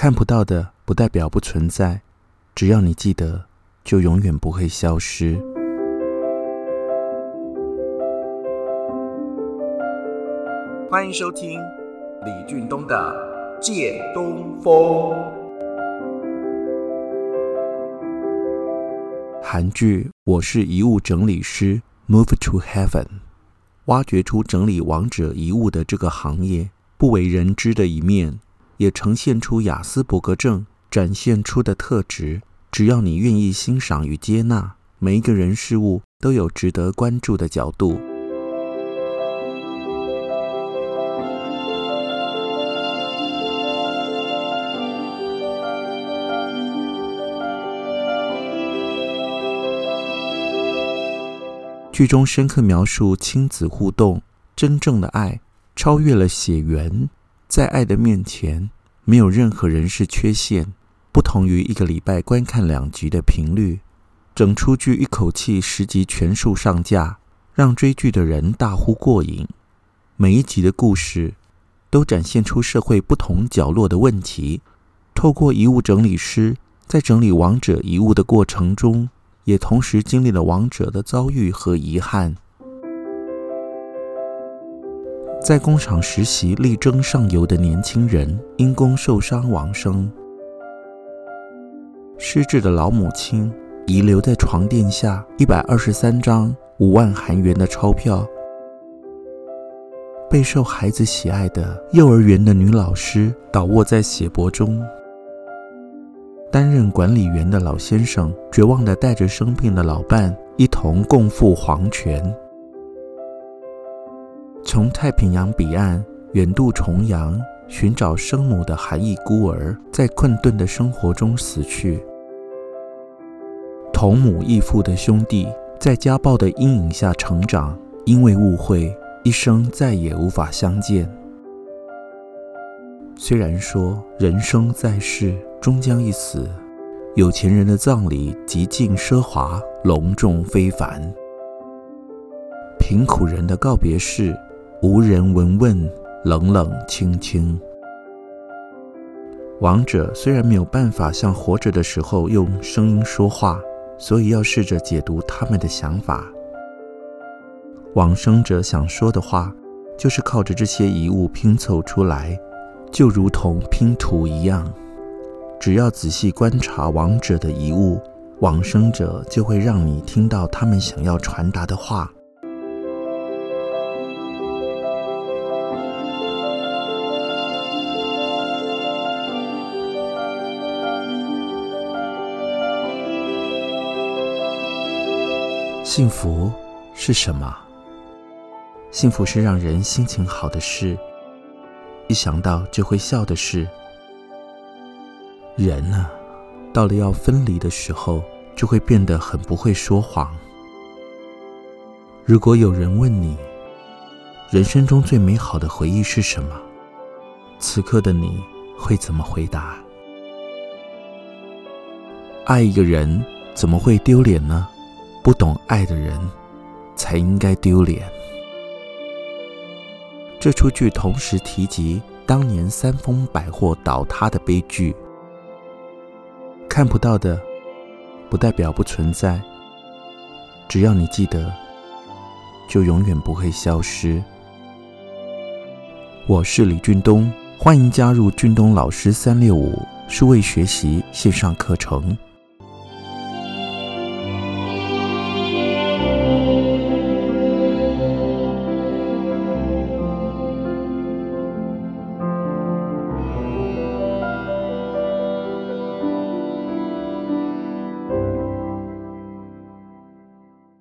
看不到的不代表不存在，只要你记得，就永远不会消失。欢迎收听李俊东的《借东风》。韩剧《我是遗物整理师》（Move to Heaven） 挖掘出整理亡者遗物的这个行业不为人知的一面。也呈现出雅斯伯格症展现出的特质。只要你愿意欣赏与接纳，每一个人事物都有值得关注的角度。剧中深刻描述亲子互动，真正的爱超越了血缘。在爱的面前，没有任何人是缺陷。不同于一个礼拜观看两集的频率，整出剧一口气十集全数上架，让追剧的人大呼过瘾。每一集的故事都展现出社会不同角落的问题。透过遗物整理师在整理亡者遗物的过程中，也同时经历了亡者的遭遇和遗憾。在工厂实习力争上游的年轻人因公受伤亡生，失智的老母亲遗留在床垫下一百二十三张五万韩元的钞票，备受孩子喜爱的幼儿园的女老师倒卧在血泊中，担任管理员的老先生绝望地带着生病的老伴一同共赴黄泉。从太平洋彼岸远渡重洋寻找生母的韩裔孤儿，在困顿的生活中死去；同母异父的兄弟在家暴的阴影下成长，因为误会，一生再也无法相见。虽然说人生在世终将一死，有钱人的葬礼极尽奢华，隆重非凡；贫苦人的告别式。无人闻问，冷冷清清。亡者虽然没有办法像活着的时候用声音说话，所以要试着解读他们的想法。往生者想说的话，就是靠着这些遗物拼凑出来，就如同拼图一样。只要仔细观察亡者的遗物，往生者就会让你听到他们想要传达的话。幸福是什么？幸福是让人心情好的事，一想到就会笑的事。人啊，到了要分离的时候，就会变得很不会说谎。如果有人问你，人生中最美好的回忆是什么？此刻的你会怎么回答？爱一个人怎么会丢脸呢？不懂爱的人，才应该丢脸。这出剧同时提及当年三丰百货倒塌的悲剧。看不到的，不代表不存在。只要你记得，就永远不会消失。我是李俊东，欢迎加入俊东老师三六五数位学习线上课程。